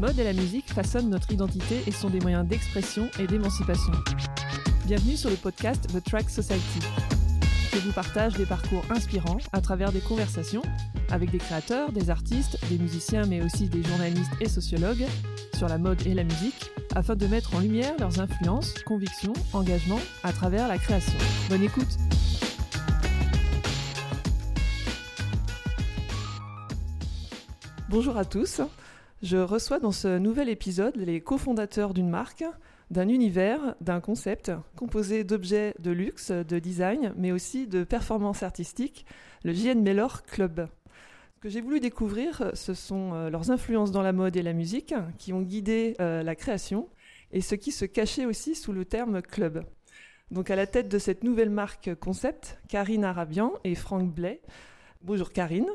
mode et la musique façonnent notre identité et sont des moyens d'expression et d'émancipation. Bienvenue sur le podcast The Track Society. Je vous partage des parcours inspirants à travers des conversations avec des créateurs, des artistes, des musiciens mais aussi des journalistes et sociologues sur la mode et la musique afin de mettre en lumière leurs influences, convictions, engagements à travers la création. Bonne écoute Bonjour à tous. Je reçois dans ce nouvel épisode les cofondateurs d'une marque, d'un univers, d'un concept composé d'objets de luxe, de design, mais aussi de performance artistique, le JN Mellor Club. Ce que j'ai voulu découvrir, ce sont euh, leurs influences dans la mode et la musique qui ont guidé euh, la création et ce qui se cachait aussi sous le terme club. Donc à la tête de cette nouvelle marque concept, Karine Arabian et Franck Blais. Bonjour Karine.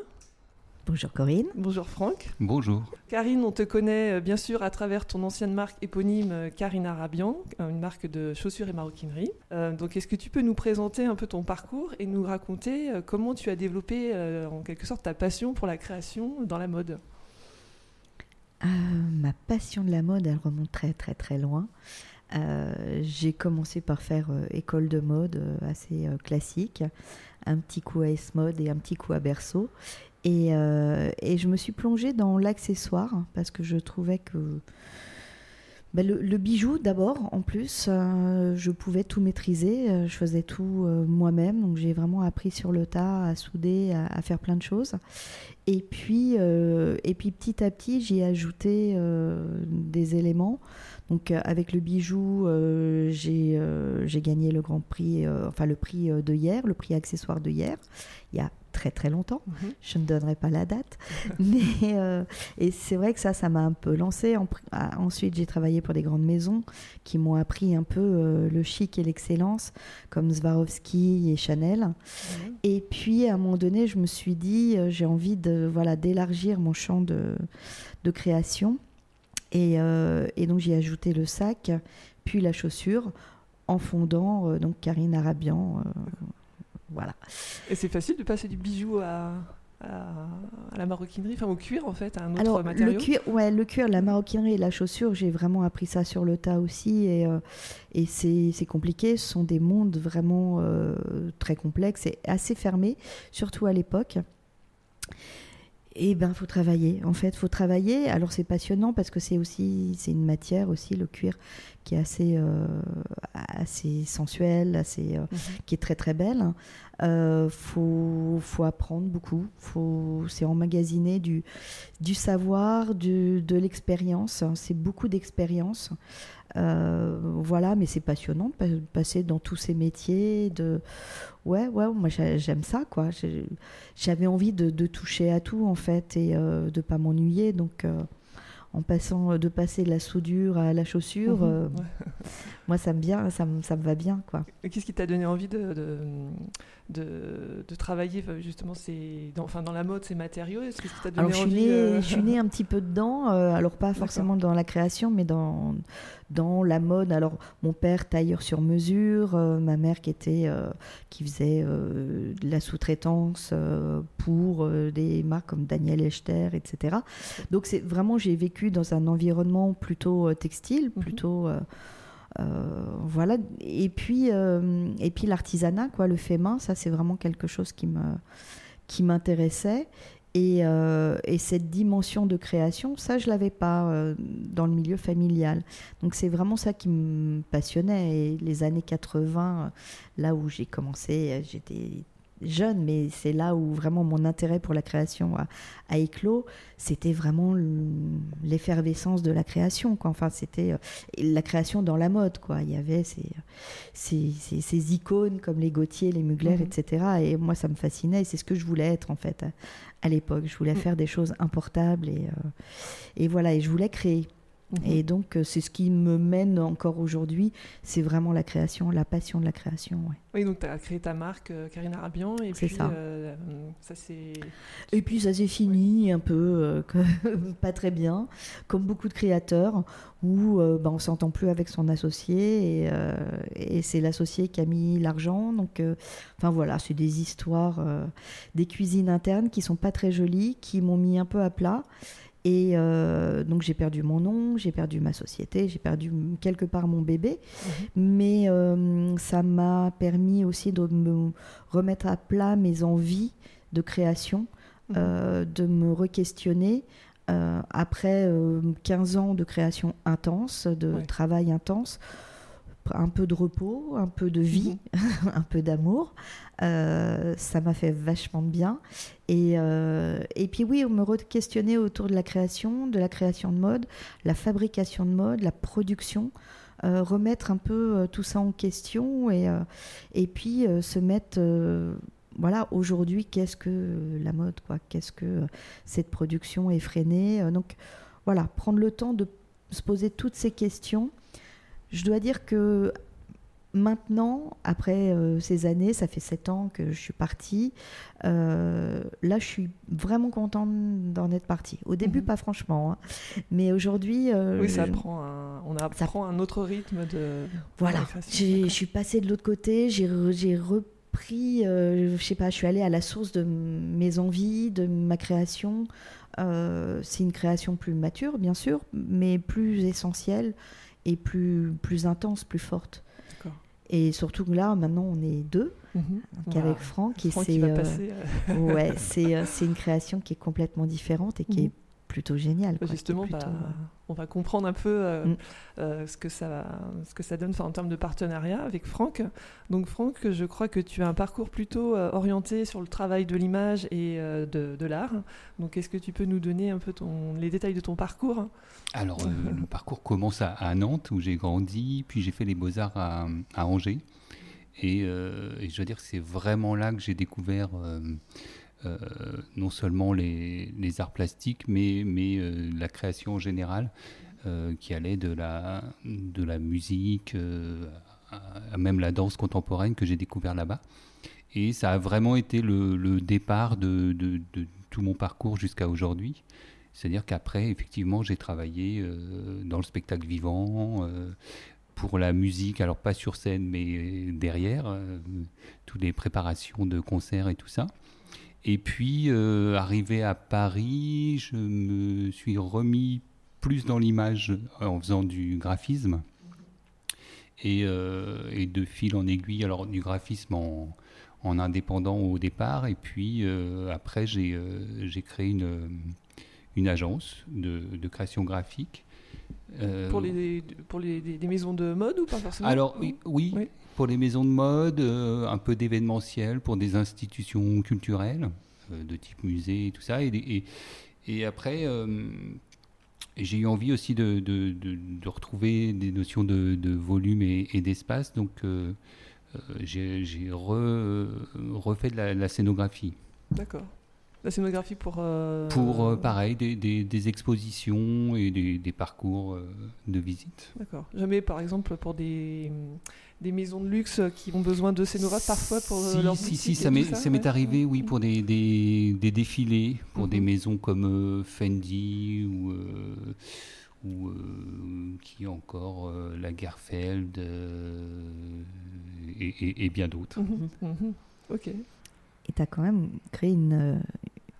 Bonjour Corinne. Bonjour Franck. Bonjour. Karine, on te connaît euh, bien sûr à travers ton ancienne marque éponyme euh, Karine Arabian, euh, une marque de chaussures et maroquinerie. donc est-ce que tu peux nous présenter un peu ton parcours et nous raconter comment tu as développé en quelque sorte ta passion pour la création dans la mode? Ma passion de la mode, elle remonte très très très loin. j'ai commencé par faire école de mode assez classique, un petit coup à S-Mode et un petit coup à Berceau. Euh, et, je me suis plongée dans l'accessoire parce que je trouvais que bah, le, bijou d'abord, en plus, euh, je pouvais tout maîtriser, euh, je faisais tout moi-même, donc j'ai vraiment appris sur le tas à souder, à, faire plein de choses. Et puis, et puis petit à petit, j'ai ajouté des éléments. Donc avec le bijou, j'ai gagné le grand prix, enfin le prix de hier, le prix accessoire de hier. Il y a très très longtemps. Mhm. Je ne donnerai pas la date. Mais, euh, et c'est vrai que ça, ça m'a un peu lancé. Ah, ensuite, j'ai travaillé pour des grandes maisons qui m'ont appris un peu euh, le chic et l'excellence, comme Swarovski et Chanel. Mhm. Et puis, à un moment donné, je me suis dit, euh, j'ai envie de voilà d'élargir mon champ de, de création. Et, et donc, j'ai ajouté le sac, puis la chaussure, en fondant donc Karine Arabian voilà. Et c'est facile de passer du bijou à, la maroquinerie, enfin au cuir en fait, à un autre Alors, matériau le cuir, ouais, le cuir, la maroquinerie et la chaussure, j'ai vraiment appris ça sur le tas aussi. Et, euh, et c'est compliqué. Ce sont des mondes vraiment euh, très complexes et assez fermés, surtout à l'époque. Et eh ben, faut travailler. En fait, faut travailler. Alors, c'est passionnant parce que c'est aussi, c'est une matière aussi, le cuir, qui est assez, euh, assez sensuelle, assez, euh, mhm. qui est très très belle. Euh, faut, faut apprendre beaucoup. Faut, c'est emmagasiner du, du savoir, du, de l'expérience. C'est beaucoup d'expérience. Euh, voilà, mais c'est passionnant de passer dans tous ces métiers. De... Ouais, ouais, moi j'aime ça, quoi. J'avais envie de, toucher à tout, en fait, et euh, de pas m'ennuyer. Donc, euh, en passant euh, de passer de la soudure à la chaussure, mhm, moi ça me, bien, ça, me, ça me va bien, quoi. Qu'est-ce qui t'a donné envie de, de, de, travailler justement ces, dans, enfin, dans la mode, ces matériaux? Que alors, je suis née, je suis née un petit peu dedans, alors pas forcément dans la création, mais dans, dans la mode. Alors, mon père tailleur sur mesure, euh, ma mère qui était euh, qui faisait euh, de la sous-traitance pour des marques comme Daniel Echter, etc. Donc, c'est vraiment j'ai vécu dans un environnement plutôt textile, mhm. plutôt voilà. Et puis et puis l'artisanat, quoi, le fait main, ça c'est vraiment quelque chose qui me qui m'intéressait. Euh, et, cette dimension de création, ça, je l'avais pas euh, dans le milieu familial. Donc c'est vraiment ça qui me passionnait. Et les années 80, là où j'ai commencé, j'étais jeune, mais c'est là où vraiment mon intérêt pour la création a, éclos. C'était vraiment l'effervescence de la création. Quoi. Enfin, c'était euh, la création dans la mode. Quoi. Il y avait ces, ces, ces, icônes comme les Gautier, les Mugler, mhm. etc. Et moi, ça me fascinait. Et c'est ce que je voulais être en fait à, l'époque. Je voulais mm. faire des choses importables et, euh, et voilà. Et je voulais créer. Mhm. Et donc, euh, c'est ce qui me mène encore aujourd'hui, c'est vraiment la création, la passion de la création. Oui, donc tu as créé ta marque euh, Karine Arabian, et puis ça. Euh, ça c'est. Et puis ça s'est fini un peu, pas très bien, comme beaucoup de créateurs, où bah, on s'entend plus avec son associé, et, et c'est l'associé qui a mis l'argent. Donc, enfin voilà, c'est des histoires, des cuisines internes qui sont pas très jolies, qui m'ont mis un peu à plat. Et euh, donc j'ai perdu mon nom, j'ai perdu ma société, j'ai perdu quelque part mon bébé. Mhm. Mais euh, ça m'a permis aussi de me remettre à plat mes envies de création, mhm. euh, de me re-questionner. après 15 ans de création intense, de travail intense, un peu de repos, un peu de vie, mhm. un peu d'amour. Euh, ça m'a fait vachement de bien. Et, euh, et puis oui, on me re-questionnait autour de la création, de la création de mode, la fabrication de mode, la production. Euh, remettre un peu tout ça en question et, et puis se mettre voilà, aujourd'hui, qu'est-ce que la mode, quoi? Qu'est-ce que cette production effrénée? Donc, voilà, prendre le temps de se poser toutes ces questions je dois dire que maintenant, après euh, ces années, ça fait sept ans que je suis partie, euh, là je suis vraiment contente d'en être partie. Au début, mhm. pas franchement, hein. mais aujourd'hui... Euh, oui, ça prend un, on apprend un autre rythme de... Voilà, je suis passée de l'autre côté, j'ai repris, je sais pas, je suis allée à la source de mes envies, de ma création. C'est une création plus mature, bien sûr, mais plus essentielle et plus, plus intense, plus forte. Et surtout que là, maintenant, on est deux, mhm. avec Franck. Et c'est, euh, euh. ouais, c'est, euh, c'est une création qui est complètement différente et qui est mhm plutôt génial. Justement, bah, euh, on va comprendre un peu euh, mm. euh, ce, que ça, ce que ça donne en termes de partenariat avec Franck. Donc Franck, je crois que tu as un parcours plutôt orienté sur le travail de l'image et de, l'art. Donc est-ce que tu peux nous donner un peu ton, les détails de ton parcours? Alors le parcours commence à, Nantes où j'ai grandi, puis j'ai fait les beaux-arts à, Angers. Et, et, je veux dire que c'est vraiment là que j'ai découvert euh, non seulement les, arts plastiques, mais, mais euh, la création en général, euh, qui allait de la, de la musique à, même la danse contemporaine que j'ai découvert là-bas. Et ça a vraiment été le, départ de, de, tout mon parcours jusqu'à aujourd'hui. C'est-à-dire qu'après, effectivement, j'ai travaillé dans le spectacle vivant, pour la musique, alors pas sur scène, mais derrière, toutes les préparations de concerts et tout ça. Et puis, euh, arrivé à Paris, je me suis remis plus dans l'image en faisant du graphisme. Et, euh, de fil en aiguille, alors du graphisme en, indépendant au départ. Et puis, euh, après, j'ai créé une, une agence de, création graphique. pour les, pour les, des maisons de mode ou pas forcément? Alors, oui pour les maisons de mode, euh, un peu d'événementiel pour des institutions culturelles euh, de type musée et tout ça. Et, après, euh, j'ai eu envie aussi de, retrouver des notions de, volume et, d'espace. Donc, j'ai refait de la scénographie. D'accord. La scénographie pour... Euh, pour, euh, pareil, des, des, expositions et des, des parcours euh, de visite. D'accord. Jamais, par exemple, pour des, des maisons de luxe qui ont besoin de scénographes parfois pour si, leur Si, si, ça m'est arrivé, oui, pour des, des, défilés, pour des mhm. maisons comme Fendi ou... ou qui encore Lagerfeld et, et, bien d'autres. Mhm, mhm. Ok. Et tu as quand même créé une,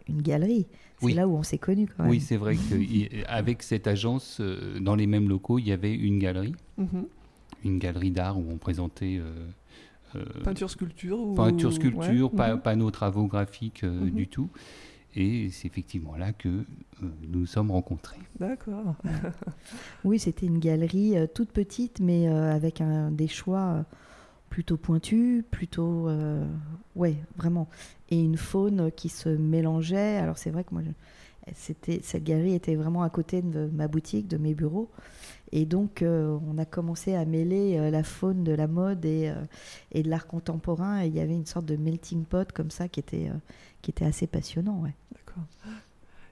une galerie. C'est là où on s'est connus quand même. Oui, c'est vrai qu'avec cette agence, euh, dans les mêmes locaux, il y avait une galerie. Mhm. Une galerie d'art où on présentait... Euh, euh, peinture, sculpture ou... Peinture, sculpture, pas, mhm. nos travaux graphiques mhm. du tout. Et c'est effectivement là que nous nous sommes rencontrés. D'accord. oui, c'était une galerie toute petite, mais avec un, des choix plutôt pointu, plutôt euh, ouais vraiment et une faune qui se mélangeait. Alors c'est vrai que moi c'était cette galerie était vraiment à côté de ma boutique, de mes bureaux et donc euh, on a commencé à mêler euh, la faune de la mode et, et de l'art contemporain et il y avait une sorte de melting pot comme ça qui était qui était assez passionnant ouais. D'accord.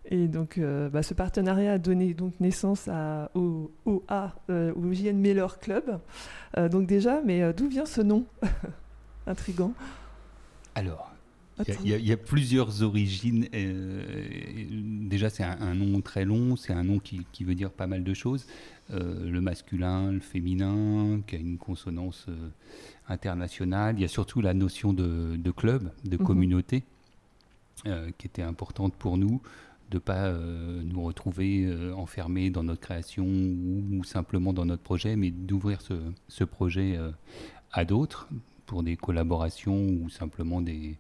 Et donc, euh, bah, ce partenariat a donné donc naissance à, au, au, euh, au JN Miller Club. Euh, donc déjà, mais d'où vient ce nom Intrigant? Alors, il y, a plusieurs origines. déjà, c'est un, nom très long, c'est un nom qui, qui, veut dire pas mal de choses. le masculin, le féminin, qui a une consonance internationale. Il y a surtout la notion de, de club, de mhm. communauté, qui était importante pour nous de pas nous retrouver enfermés dans notre création ou, simplement dans notre projet, mais d'ouvrir ce, projet à d'autres pour des collaborations ou simplement des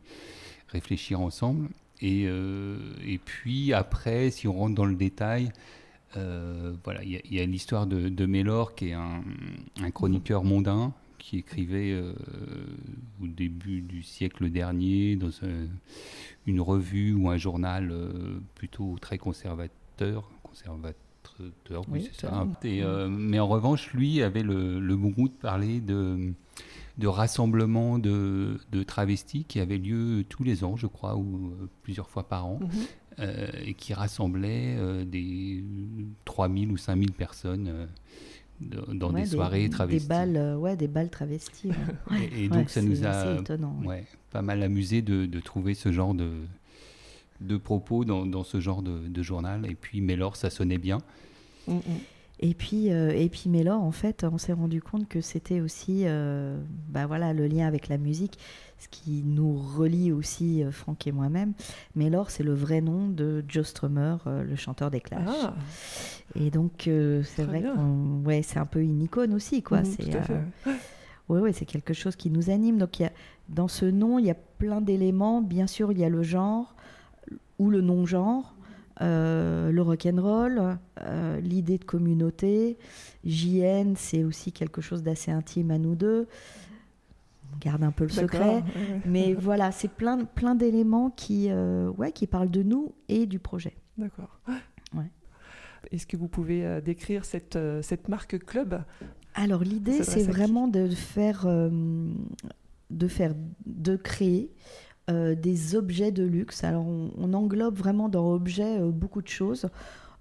réfléchir ensemble. Et, puis après, si on rentre dans le détail, euh, voilà, il y a, l'histoire de, de, qui est un, chroniqueur mondain qui écrivait euh, au début du siècle dernier dans une revue ou un journal euh, plutôt très conservateur, conservateur, oui, c'est ça. mais en revanche, lui avait le, le bon goût de parler de, de rassemblements de, de, travestis qui avaient lieu tous les ans, je crois, ou plusieurs fois par an. Mhm. Euh, et qui rassemblait euh, des 3000 ou 5000 personnes euh, dans des, soirées travesties. Des balles, ouais, des balles travesties. et, donc ça nous a ouais, pas mal amusé de, de, trouver ce genre de, de propos dans, dans ce genre de, de, journal. Et puis Mélor, ça sonnait bien. Mm, mm. Et puis, et puis Mélor, en fait, on s'est rendu compte que c'était aussi bah voilà, le lien avec la musique ce qui nous relie aussi, euh, Franck et moi-même. Laure, c'est le vrai nom de Joe Strummer, euh, le chanteur des Clash. Ah. Et donc, euh, c'est vrai que ouais, c'est un peu une icône aussi, quoi. Mmh, c'est ouais, ouais, c'est quelque chose qui nous anime. Donc, y a, dans ce nom, il y a plein d'éléments. Bien sûr, il y a le genre ou le non-genre. Le rock'n'roll, euh, l'idée de communauté, JN, c'est aussi quelque chose d'assez intime à nous deux on garde un peu le secret. Mais voilà, c'est plein, plein d'éléments qui, euh, ouais, qui parlent de nous et du projet. D'accord. Ouais. Est-ce que vous pouvez euh, décrire cette, euh, cette marque club? Alors l'idée, c'est vraiment de faire, de faire, de créer des objets de luxe. Alors on, englobe vraiment dans objet beaucoup de choses.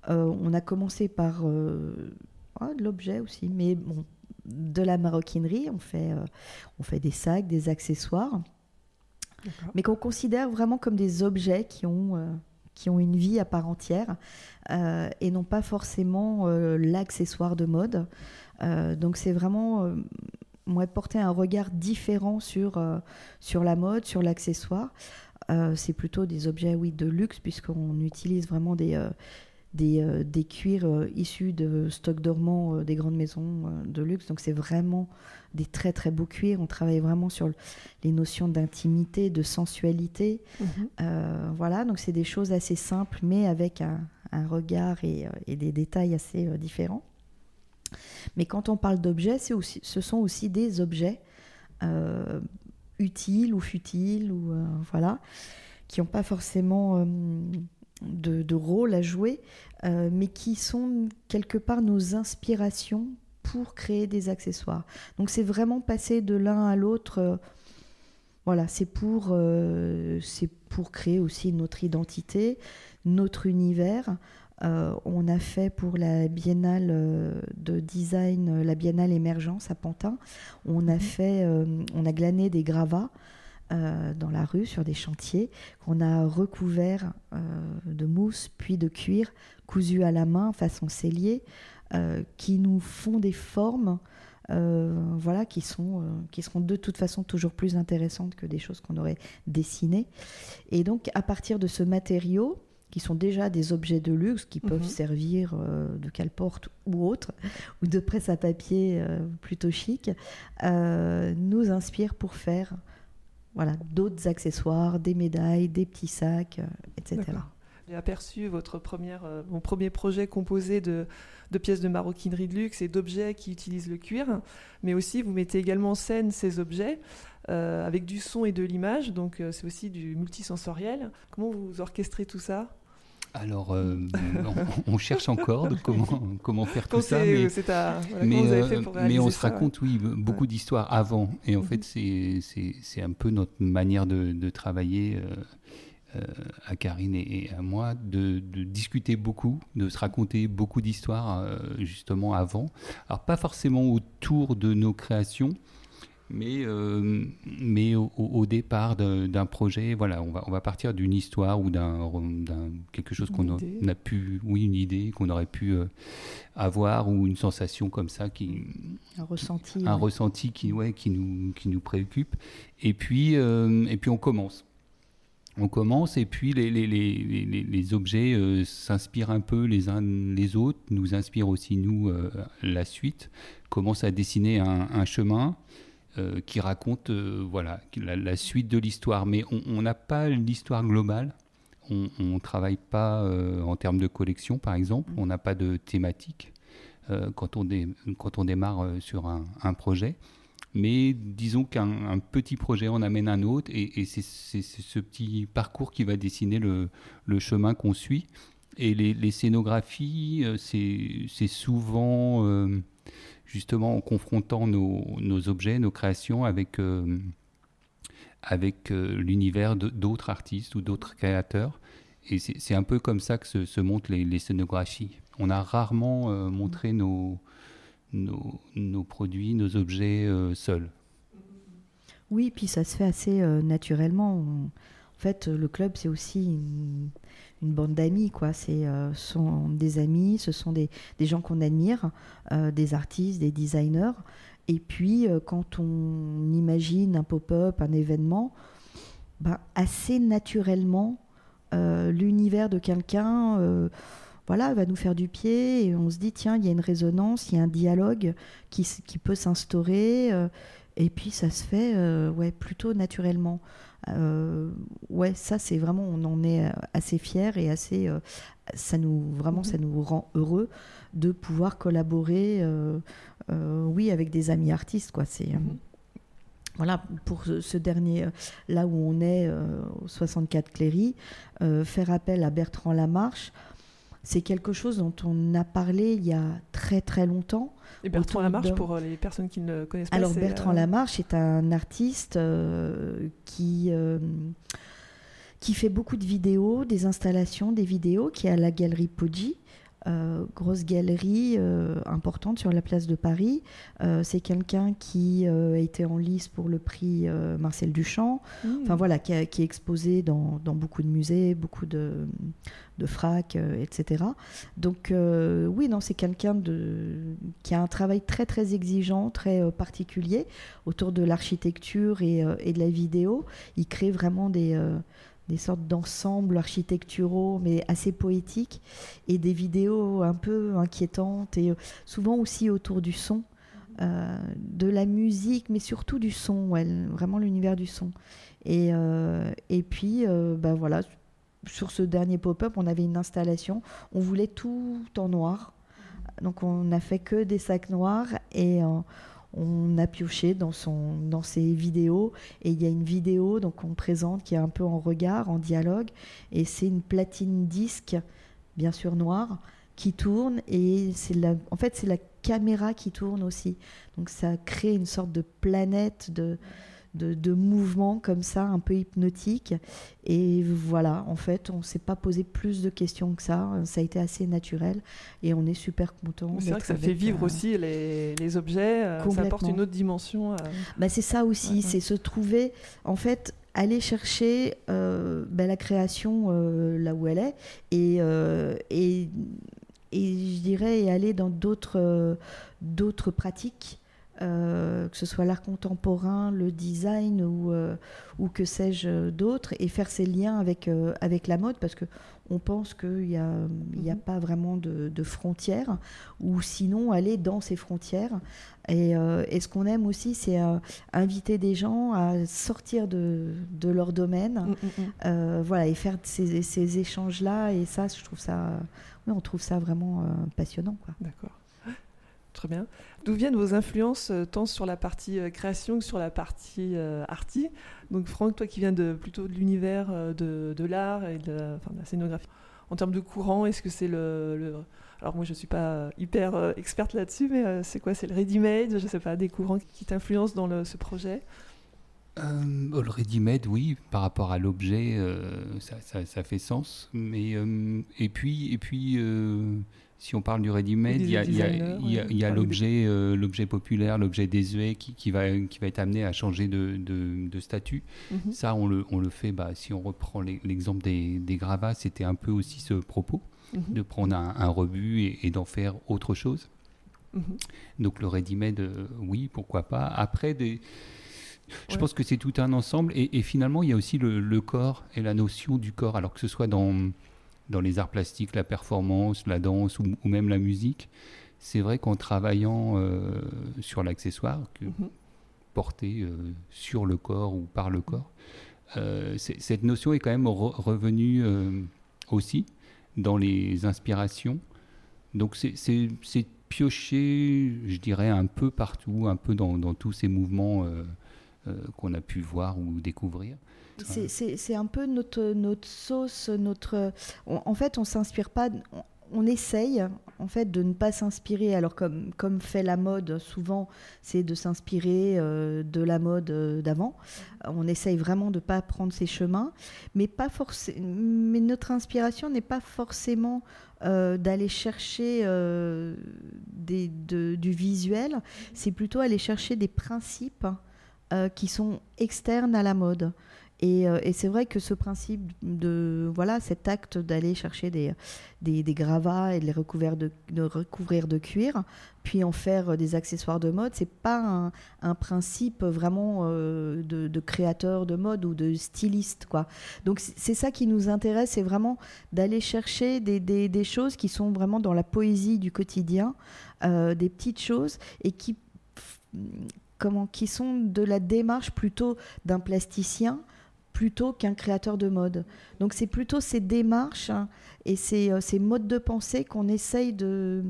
on a commencé par de l'objet aussi, mais bon, de la maroquinerie, on fait, euh, on fait des sacs, des accessoires, mais qu'on considère vraiment comme des objets qui ont, euh, qui ont une vie à part entière euh, et non pas forcément l'accessoire de mode. donc c'est vraiment moi porter un regard différent sur, sur la mode, sur l'accessoire. c'est plutôt des objets, oui, de luxe, puisqu'on utilise vraiment des, des, euh, des cuirs euh, issus de stocks dormants euh, des grandes maisons de luxe. Donc c'est vraiment des très très beaux cuirs. On travaille vraiment sur les notions d'intimité, de sensualité. Mhm. voilà, donc c'est des choses assez simples, mais avec un, regard et, des détails assez différents. Mais quand on parle d'objets, ce sont aussi des objets utiles ou futiles, ou voilà, qui n'ont pas forcément de, rôle à jouer, euh, mais qui sont quelque part nos inspirations pour créer des accessoires. Donc c'est vraiment passer de l'un à l'autre. Euh, voilà, c'est pour, euh, c'est pour créer aussi notre identité, notre univers. On a fait pour la biennale de design, la biennale émergence à Pantin, on a mhm. fait, on a glané des gravats euh, dans la rue sur des chantiers qu'on a recouverts euh, de mousse puis de cuir cousu à la main façon cellier euh, qui nous font des formes voilà, qui, sont, qui seront de toute façon toujours plus intéressantes que des choses qu'on aurait dessinées. Et donc, à partir de ce matériau, qui sont déjà des objets de luxe, qui peuvent mhm. servir de cale-porte ou autre, ou de presse à papier plutôt chic, nous inspirent pour faire voilà, d'autres accessoires, des médailles, des petits sacs, euh, etc. J'ai aperçu votre première, euh, mon premier projet composé de, de, pièces de maroquinerie de luxe et d'objets qui utilisent le cuir, mais aussi vous mettez également en scène ces objets euh, avec du son et de l'image, donc c'est aussi du multisensoriel. Comment vous orchestrez tout ça? Alors, euh, on, cherche encore de comment, comment faire tout ça. Mais, mais, on se raconte, oui, beaucoup d'histoires avant. Et en fait, mhm. c'est un peu notre manière de, travailler euh, euh, à Karine et, à moi, de, de, discuter beaucoup, de se raconter beaucoup d'histoires justement avant. Alors, pas forcément autour de nos créations, mais, euh, mais au, départ d'un projet, voilà, on va, on va partir d'une histoire ou d'un quelque chose qu'on a, pu, oui, une idée qu'on aurait pu euh, avoir ou une sensation comme ça qui un ressenti, un ressenti qui, ouais, qui nous, qui nous préoccupe. Et puis, euh, et puis on commence. on commence et puis les, les, les, les objets s'inspirent un peu les uns les autres, nous inspirent aussi nous la suite, commencent à dessiner un, chemin euh, qui raconte voilà la, suite de l'histoire. Mais on n'a pas l'histoire globale, on ne travaille pas en termes de collection par exemple, on n'a pas de thématique quand, on quand on démarre sur un, projet. Mais disons qu'un petit projet en amène un autre et, c'est ce petit parcours qui va dessiner le, chemin qu'on suit. Et les, scénographies, euh, c'est souvent euh, justement en confrontant nos, objets, nos créations avec, euh, avec l'univers d'autres artistes ou d'autres créateurs. Et c'est un peu comme ça que se, montent les, les scénographies. On a rarement montré nos, nos, produits, nos objets euh, seuls. Oui, puis ça se fait assez euh, naturellement. En fait, le club, c'est aussi une, bande d'amis, quoi. C'est euh, sont des amis, ce sont des, gens qu'on admire, des artistes, des designers. Et puis, quand on imagine un pop-up, un événement, bah, assez naturellement, l'univers de quelqu'un voilà, va nous faire du pied et on se dit, tiens, il y a une résonance, il y a un dialogue qui, peut s'instaurer. Euh, et puis ça se fait euh, plutôt naturellement. Euh, ouais, ça c'est vraiment, on en est assez fiers et assez, ça nous vraiment, ça nous rend heureux de pouvoir collaborer, oui, avec des amis artistes, quoi. C'est mhm. voilà, pour ce, dernier, là où on est, au 64 Cléry, faire appel à Bertrand Lamarche, c'est quelque chose dont on a parlé il y a très très longtemps. Et Bertrand Lamarche, pour euh, les personnes qui ne connaissent pas. Alors Bertrand euh, Lamarche est un artiste euh, qui, qui fait beaucoup de vidéos, des installations, des vidéos, qui est à la galerie Poggi. Euh, grosse galerie euh, importante sur la place de Paris. Euh, c'est quelqu'un qui a été en lice pour le prix Marcel Duchamp. Mmh. Enfin voilà, qui, est exposé dans, beaucoup de musées, beaucoup de, de fracs, etc. Donc oui, non, c'est quelqu'un qui a un travail très très exigeant, très particulier autour de l'architecture et, et, de la vidéo. Il crée vraiment des des sortes d'ensembles architecturaux, mais assez poétiques, et des vidéos un peu inquiétantes, et euh, souvent aussi autour du son, euh, de la musique, mais surtout du son, vraiment l'univers du son. Et, euh, et puis, ben voilà, sur ce dernier pop-up, on avait une installation, on voulait tout en noir. Donc on n'a fait que des sacs noirs et on a pioché dans, ses vidéos. Et il y a une vidéo donc on présente qui est un peu en regard, en dialogue. Et c'est une platine disque bien sûr noire qui tourne. Et c'est la, en fait c'est la caméra qui tourne aussi. Donc ça crée une sorte de planète de de, de mouvements comme ça, un peu hypnotique. Et voilà, en fait, on ne s'est pas posé plus de questions que ça. Ça a été assez naturel et on est super content. C'est vrai que ça fait vivre aussi les, les objets, euh, ça apporte une autre dimension. Bah, c'est ça aussi, c'est se trouver, en fait, aller chercher euh, bah, la création euh, là où elle est et, et, et je dirais aller dans d'autres d'autres pratiques euh, que ce soit l'art contemporain, le design ou, euh, ou que sais-je d'autre, et faire ces liens avec, euh, avec la mode, parce qu'on pense qu'il n'y a, a mhm. pas vraiment de, frontières, ou sinon aller dans ces frontières. Et, et ce qu'on aime aussi, c'est inviter des gens à sortir de, de leur domaine, mm, mm, mm. voilà, et faire ces, ces échanges-là, et ça, je trouve ça, oui, on trouve ça vraiment passionnant. D'accord. Très bien. D'où viennent vos influences euh, tant sur la partie euh, création que sur la partie euh, arty Donc Franck, toi qui viens de, plutôt de l'univers de, l'art et de, la scénographie, en termes de courant, est-ce que c'est le, Alors moi je ne suis pas hyper experte là-dessus, mais c'est quoi? C'est le ready-made? Je ne sais pas, des courants qui t'influencent dans ce projet? Le ready-made, oui, par rapport à l'objet, ça, ça, fait sens. Mais et puis, et puis si on parle du ready-made, il y a, l'objet, euh, l'objet populaire, l'objet désuet qui, qui, va, qui va être amené à changer de, de, statut. Mhm. Ça, on le, on le fait, bah, si on reprend l'exemple des, des, gravats, c'était un peu aussi ce propos, mhm. de prendre un, rebut et, d'en faire autre chose. Mhm. Donc le ready-made, euh, oui, pourquoi pas. Après, des je pense que c'est tout un ensemble. Et, finalement, il y a aussi le, corps et la notion du corps, alors que ce soit dans, dans les arts plastiques, la performance, la danse ou, même la musique. C'est vrai qu'en travaillant euh, sur l'accessoire, mm-hmm. porté euh, sur le corps ou par le corps, euh, cette notion est quand même revenue aussi dans les inspirations. Donc c'est pioché, je dirais, un peu partout, un peu dans, dans tous ces mouvements qu'on a pu voir ou découvrir. C'est un peu notre, notre sauce, notre. en fait, on s'inspire pas. On, essaye en fait de ne pas s'inspirer. Alors comme comme fait la mode souvent, c'est de s'inspirer euh, de la mode euh, d'avant. On essaye vraiment de pas prendre ces chemins, mais pas. Mais notre inspiration n'est pas forcément d'aller chercher des, du visuel. C'est plutôt aller chercher des principes euh, qui sont externes à la mode. Euh, et, c'est vrai que ce principe de, voilà, cet acte d'aller chercher des, des, gravats et de les recouvrir de, recouvrir de cuir, puis en faire des accessoires de mode, c'est pas un, principe vraiment euh, de, créateur de mode ou de styliste, quoi. Donc c'est ça qui nous intéresse, c'est vraiment d'aller chercher des, des, choses qui sont vraiment dans la poésie du quotidien, des petites choses et qui qui sont de la démarche plutôt d'un plasticien plutôt qu'un créateur de mode. Donc c'est plutôt ces démarches hein, et ces, euh, ces, modes de pensée qu'on essaye de,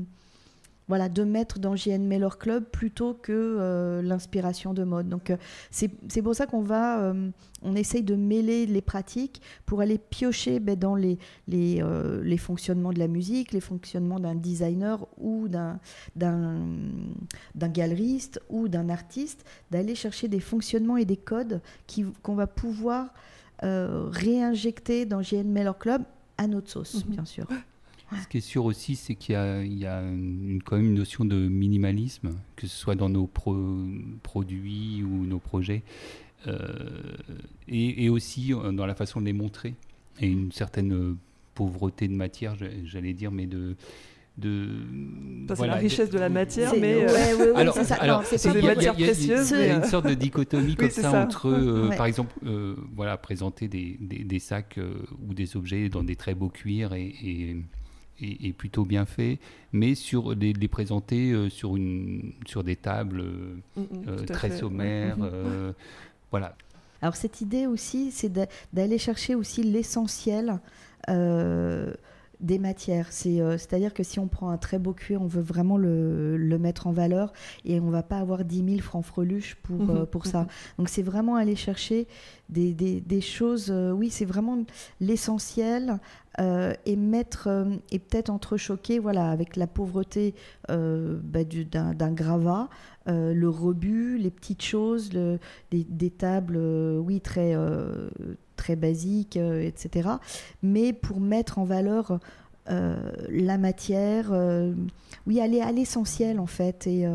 voilà, de mettre dans JN Miller Club plutôt que euh, l'inspiration de mode. Donc euh, c'est pour ça qu'on va, euh, on essaye de mêler les pratiques pour aller piocher ben, dans les, les, les, fonctionnements de la musique, les fonctionnements d'un designer ou d'un galeriste ou d'un artiste, d'aller chercher des fonctionnements et des codes qu'on va pouvoir réinjecter dans JN Miller Club à notre sauce, mhm. bien sûr. Ce qui est sûr aussi, c'est qu'il y a, une, quand même une notion de minimalisme, que ce soit dans nos produits ou nos projets, euh, et, aussi euh, dans la façon de les montrer, et une certaine pauvreté de matière, j'allais dire, mais de, de c'est la richesse de, la matière mais alors c'est des matières précieuses il y a une sorte de dichotomie comme ça, entre euh, par exemple voilà présenter des, des, sacs ou des objets dans des très beaux cuirs et est, plutôt bien fait, mais sur les, les présenter euh, sur, une, sur des tables euh, mm, mm, euh, très sommaires. Mm-hmm. voilà. Alors cette idée aussi, c'est d'aller chercher aussi l'essentiel des matières. C'est-à-dire que si on prend un très beau cuir, on veut vraiment le, le, mettre en valeur et on va pas avoir 10 000 francs freluches pour, mm-hmm. pour ça. Mm-hmm. Donc c'est vraiment aller chercher des, des, des choses, oui, c'est vraiment l'essentiel euh, et mettre euh, et peut-être entrechoquer voilà avec la pauvreté euh, bah, d'un gravat le rebut les petites choses le, des, tables oui très très basiques etc mais pour mettre en valeur la matière, oui, aller à l'essentiel en fait. Et,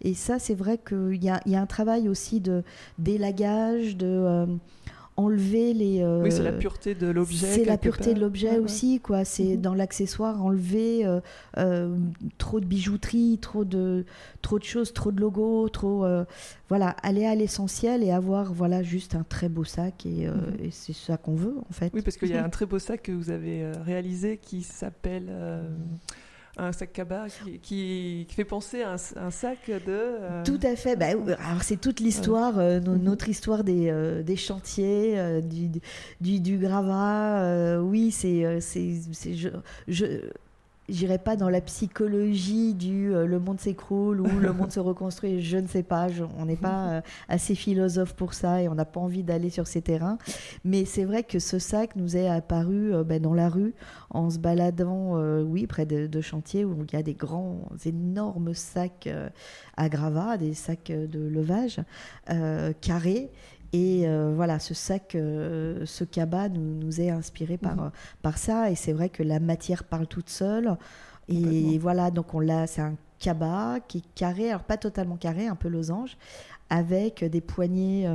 et ça, c'est vrai qu'il y a, y a, un travail aussi de d'élagage, de, enlever les. Euh, oui, c'est la pureté de l'objet. C'est la pureté de l'objet aussi, quoi. C'est mhm. dans l'accessoire enlever euh, euh, trop de bijouterie, trop de trop de choses, trop de logos, trop. voilà, aller à l'essentiel et avoir voilà juste un très beau sac et, mhm. et c'est ça qu'on veut en fait. Oui, parce qu'il y a un très beau sac que vous avez réalisé qui s'appelle un sac cabas qui, fait penser à un, sac de... Euh, tout à fait. Bah, alors c'est toute l'histoire, euh, mhm. notre histoire des, euh, des chantiers, du, du, du, gravat. oui, c'est... je, je, j'irai pas dans la psychologie du euh, le monde s'écroule ou le monde se reconstruit, je ne sais pas, on n'est pas euh, assez philosophe pour ça et on n'a pas envie d'aller sur ces terrains. Mais c'est vrai que ce sac nous est apparu euh, ben, dans la rue en se baladant, oui, près de, de, chantiers où il y a des grands, énormes sacs à gravats, des sacs de levage carrés et euh, voilà, ce sac, euh, ce cabas nous, nous, est inspiré par, mhm. euh, par ça. Et c'est vrai que la matière parle toute seule. Et voilà, donc on l'a, c'est un cabas qui est carré, alors pas totalement carré, un peu losange, avec des poignées.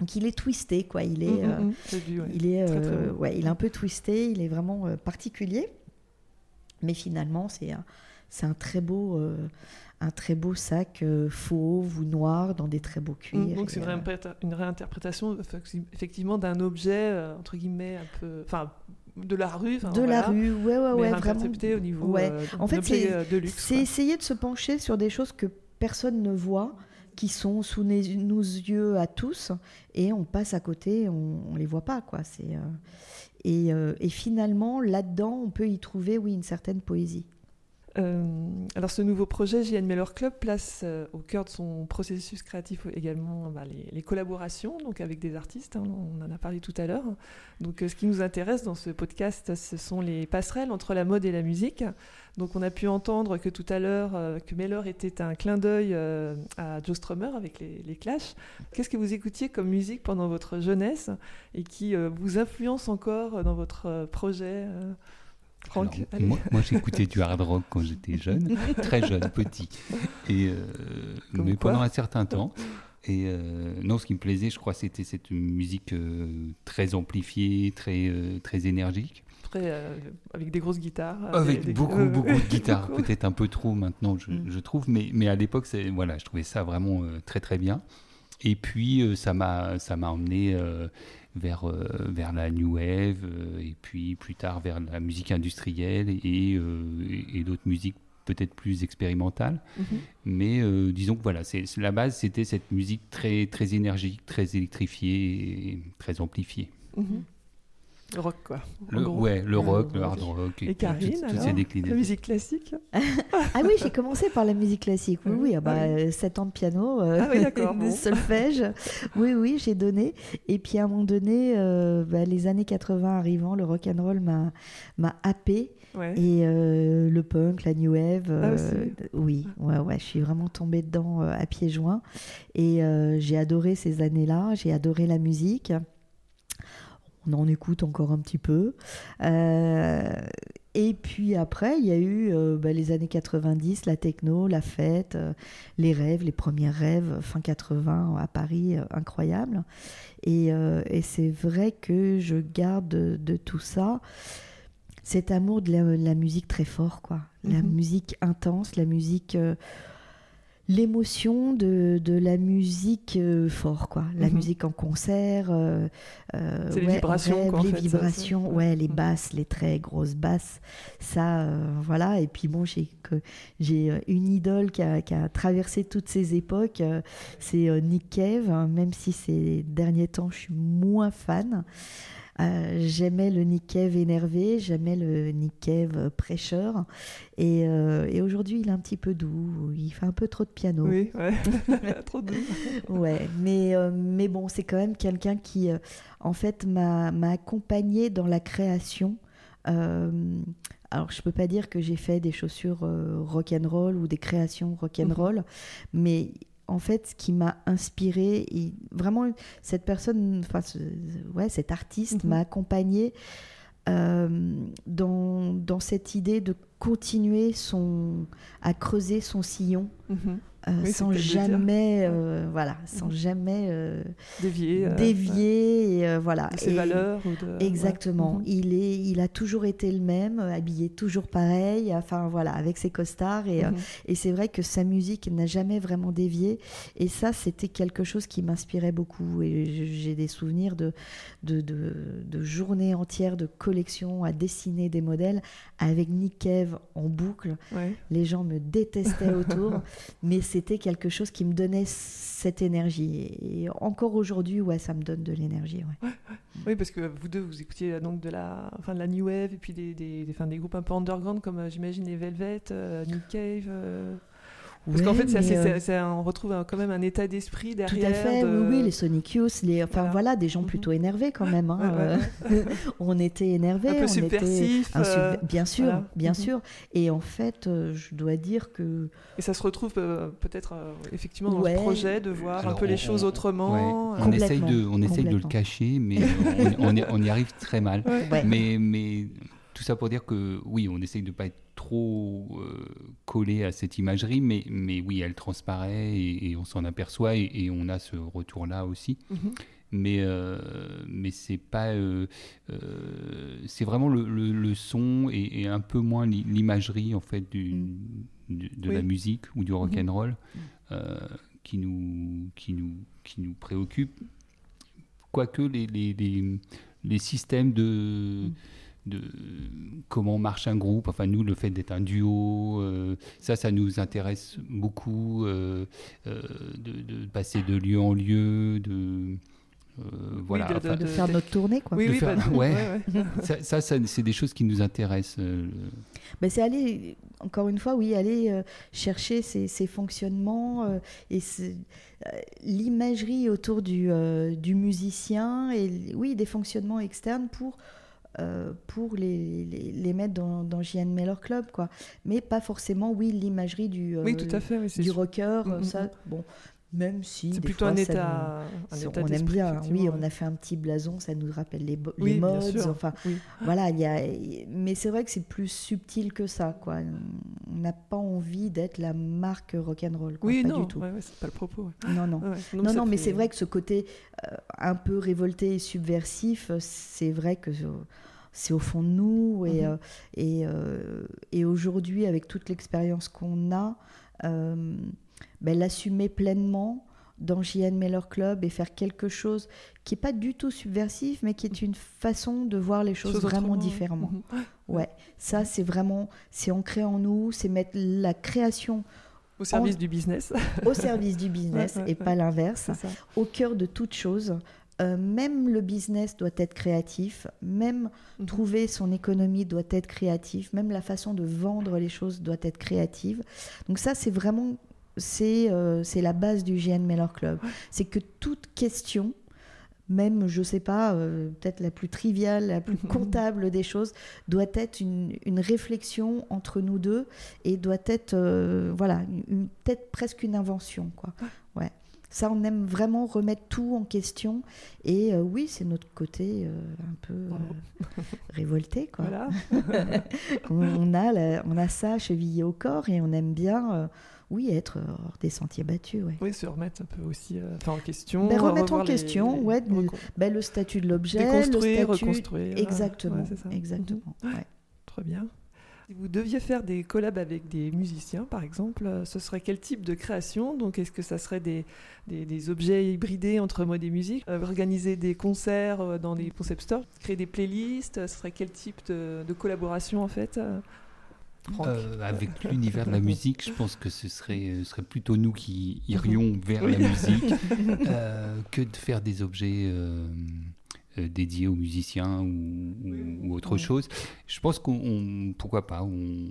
donc il est twisté, quoi. Il est, mhm, mhm. il est, ouais, il est un peu twisté. Il est vraiment particulier. Mais finalement, c'est un, c'est un très beau un très beau sac fauve ou noir dans des très beaux cuirs. Mmh, donc c'est une, réinterprétation effectivement d'un objet entre guillemets un peu, enfin de la rue. De la rue, ouais, ouais, ouais, vraiment. au niveau ouais. en fait. C'est essayer de se pencher sur des choses que personne ne voit qui sont sous nos yeux à tous et on passe à côté, on, ne les voit pas quoi. C'est euh, et, euh, et, finalement là-dedans on peut y trouver oui une certaine poésie. Euh, alors ce nouveau projet, JN Miller Club, place euh, au cœur de son processus créatif également bah, les, collaborations donc avec des artistes, hein, on en a parlé tout à l'heure. Donc euh, ce qui nous intéresse dans ce podcast, ce sont les passerelles entre la mode et la musique. Donc on a pu entendre que tout à l'heure que Miller était un clin d'œil à Joe Strummer avec les Clash. Qu'est-ce que vous écoutiez comme musique pendant votre jeunesse et qui vous influence encore dans votre projet moi, j'écoutais du hard rock quand j'étais jeune, très jeune, petit. Et, euh, mais pendant un certain temps. Et euh, non, ce qui me plaisait, je crois, c'était cette musique euh, très amplifiée, très, très énergique. avec des grosses guitares. Avec beaucoup, beaucoup de guitares. Peut-être un peu trop maintenant, je, mm. je, trouve. Mais, mais à l'époque, voilà, je trouvais ça vraiment très, très bien. Et puis, ça m'a emmené vers, euh, vers la new wave euh, et puis plus tard vers la musique industrielle et, euh, et, d'autres musiques peut-être plus expérimentales. Mhm. Mais disons que voilà, c'est, la base, c'était cette musique très, très énergique, très électrifiée et très amplifiée. Mhm. Le rock, quoi. Le, ouais, le rock, le hard rock. Et, Karine, La musique classique Ah oui, j'ai commencé par la musique classique. Oui, oui, ah bah, 7 ans de piano, euh, ah oui, d'accord, solfège. Oui, oui, j'ai donné. Et puis à un moment donné, euh, bah, les années 80 arrivant, le rock and roll m'a, m'a happé. Et euh, le punk, la new wave, ah, oui, ouais, ouais, je suis vraiment tombée dedans à pieds joints. Et j'ai adoré ces années-là, j'ai adoré la musique on en écoute encore un petit peu. Euh, et puis après, il y a eu euh, bah, les années 90, la techno, la fête, euh, les rêves, les premiers rêves, fin 80 à Paris, incroyable. Et, c'est vrai que je garde de, tout ça cet amour de la, musique très fort, quoi. La mhm. musique intense, la musique l'émotion de, de, la musique euh, fort quoi. La mhm. musique en concert euh, euh les vibrations les vibrations ouais. les mhm. basses les très grosses basses ça euh, voilà. Et puis bon j'ai j'ai une idole qui a, qui a, traversé toutes ces époques c'est Nick Cave hein, même si ces derniers temps je suis moins fan euh, j'aimais le Nick Cave énervé, j'aimais le Nick Cave prêcheur. Et, euh, et aujourd'hui, il est un petit peu doux. Il fait un peu trop de piano. Oui, ouais. trop doux. ouais, mais, euh, mais bon, c'est quand même quelqu'un qui, en fait, m'a accompagné dans la création. alors, je peux pas dire que j'ai fait des chaussures rock and roll ou des créations rock and roll, mhm. mais en fait, ce qui m'a inspiré, et vraiment, cette personne, enfin, ouais, cet artiste mhm. m'a accompagné euh, dans, dans, cette idée de continuer son, à creuser son sillon. Mhm. Euh, sans jamais, euh, voilà, sans mhm. jamais euh, dévier, dévier, et, voilà. ses valeurs. exactement. Mhm. Il est, il a toujours été le même, habillé toujours pareil, enfin voilà, avec ses costards et, mhm. et c'est vrai que sa musique n'a jamais vraiment dévié et ça c'était quelque chose qui m'inspirait beaucoup et j'ai des souvenirs de de, de, journées entières de collections à dessiner des modèles avec Nick Cave en boucle. Les gens me détestaient autour, mais c'était quelque chose qui me donnait cette énergie. Et encore aujourd'hui, ouais, ça me donne de l'énergie. Oui, parce que vous deux, vous écoutiez donc de la, enfin, de la New Wave et puis des, des, des groupes un peu underground comme euh, j'imagine les Velvet, euh, Nick Cave. Euh, parce qu'en fait, euh, on retrouve quand même un état d'esprit derrière. Tout à fait, oui, oui, les Sonic Youth, les, enfin voilà. des gens mhm. plutôt énervés quand même. Hein, euh, on était énervés. Un peu subversif. Euh, bien sûr, bien mhm. sûr. Et en fait, je dois dire que. Et ça se retrouve peut-être effectivement dans le projet de voir un peu les choses autrement. On essaye de, on essaye de le cacher, mais on, on, y arrive très mal. Mais, mais tout ça pour dire que oui, on essaye de ne pas être trop euh, collé à cette imagerie, mais, mais oui, elle transparaît et, on s'en aperçoit et, on a ce retour-là aussi. Mhm. Mais, euh, mais c'est pas. Euh, c'est vraiment le, le, son et, un peu moins l'imagerie en fait du, de, la musique ou du rock and roll qui, nous, qui, nous, qui nous préoccupe. Quoique les, les, les, systèmes de de comment marche un groupe. Enfin, nous, le fait d'être un duo, ça, ça nous intéresse beaucoup, de, de, passer de lieu en lieu, de, euh, voilà, de, faire notre tournée, quoi. Oui, oui, bah, ouais. ça, ça, c'est des choses qui nous intéressent. Euh, ben, c'est aller, encore une fois, oui, aller euh, chercher ces, ces fonctionnements et l'imagerie autour du, du, musicien et oui, des fonctionnements externes pour pour les, les, les, mettre dans, dans JN Miller Club, quoi. Mais pas forcément, oui, l'imagerie du, oui, tout à fait, du rocker, mm, mm, ça, mm. bon, même si. C'est plutôt un, état, On aime bien, oui, on a fait un petit blason, ça nous rappelle les, les modes. Enfin, voilà, y a, mais c'est vrai que c'est plus subtil que ça, quoi. On n'a pas envie d'être la marque rock'n'roll, Oui, pas non, du tout. c'est pas le propos. Non, non. non, non, mais c'est vrai que ce côté euh, un peu révolté et subversif, c'est vrai que c'est au fond de nous. Et, mhm. euh, et, euh, et aujourd'hui, avec toute l'expérience qu'on a, ben, l'assumer pleinement dans JN Miller Club et faire quelque chose qui n'est pas du tout subversif, mais qui est une façon de voir les choses vraiment différemment. Mhm. Ouais, ça c'est vraiment, c'est ancré en nous, c'est mettre la création au service du business. au service du business et pas l'inverse. Au cœur de toute chose. Euh, même le business doit être créatif, même mhm. trouver son économie doit être créatif, même la façon de vendre les choses doit être créative. Donc ça, c'est vraiment euh, c'est la base du GN Miller Club. C'est que toute question, même, je ne sais pas, euh, peut-être la plus triviale, la plus comptable des choses, doit être une, réflexion entre nous deux et doit être, euh, voilà, peut-être presque une invention, quoi. Ouais. Ça, on aime vraiment remettre tout en question. Et oui, c'est notre côté un peu révolté, quoi. Voilà. on, a on a ça chevillé au corps et on aime bien oui, être hors des sentiers battus. Oui, se remettre un peu aussi euh, en question. Ben, remettre en question, ouais, ben, le statut de l'objet. Déconstruire, reconstruire. Exactement. exactement mhm. Très bien. Si vous deviez faire des collabs avec des musiciens, par exemple, euh, ce serait quel type de création? Donc, est-ce que ça serait des, des, objets hybridés entre mode et musique euh, Organiser des concerts dans des concept stores? Créer des playlists? Ce serait quel type de, de collaboration, en fait euh, avec l'univers de la musique, je pense que ce serait, euh, serait plutôt nous qui irions vers la musique. Euh, que de faire des objets dédiés aux musiciens ou, autre chose. Je pense qu'on, pourquoi pas, on,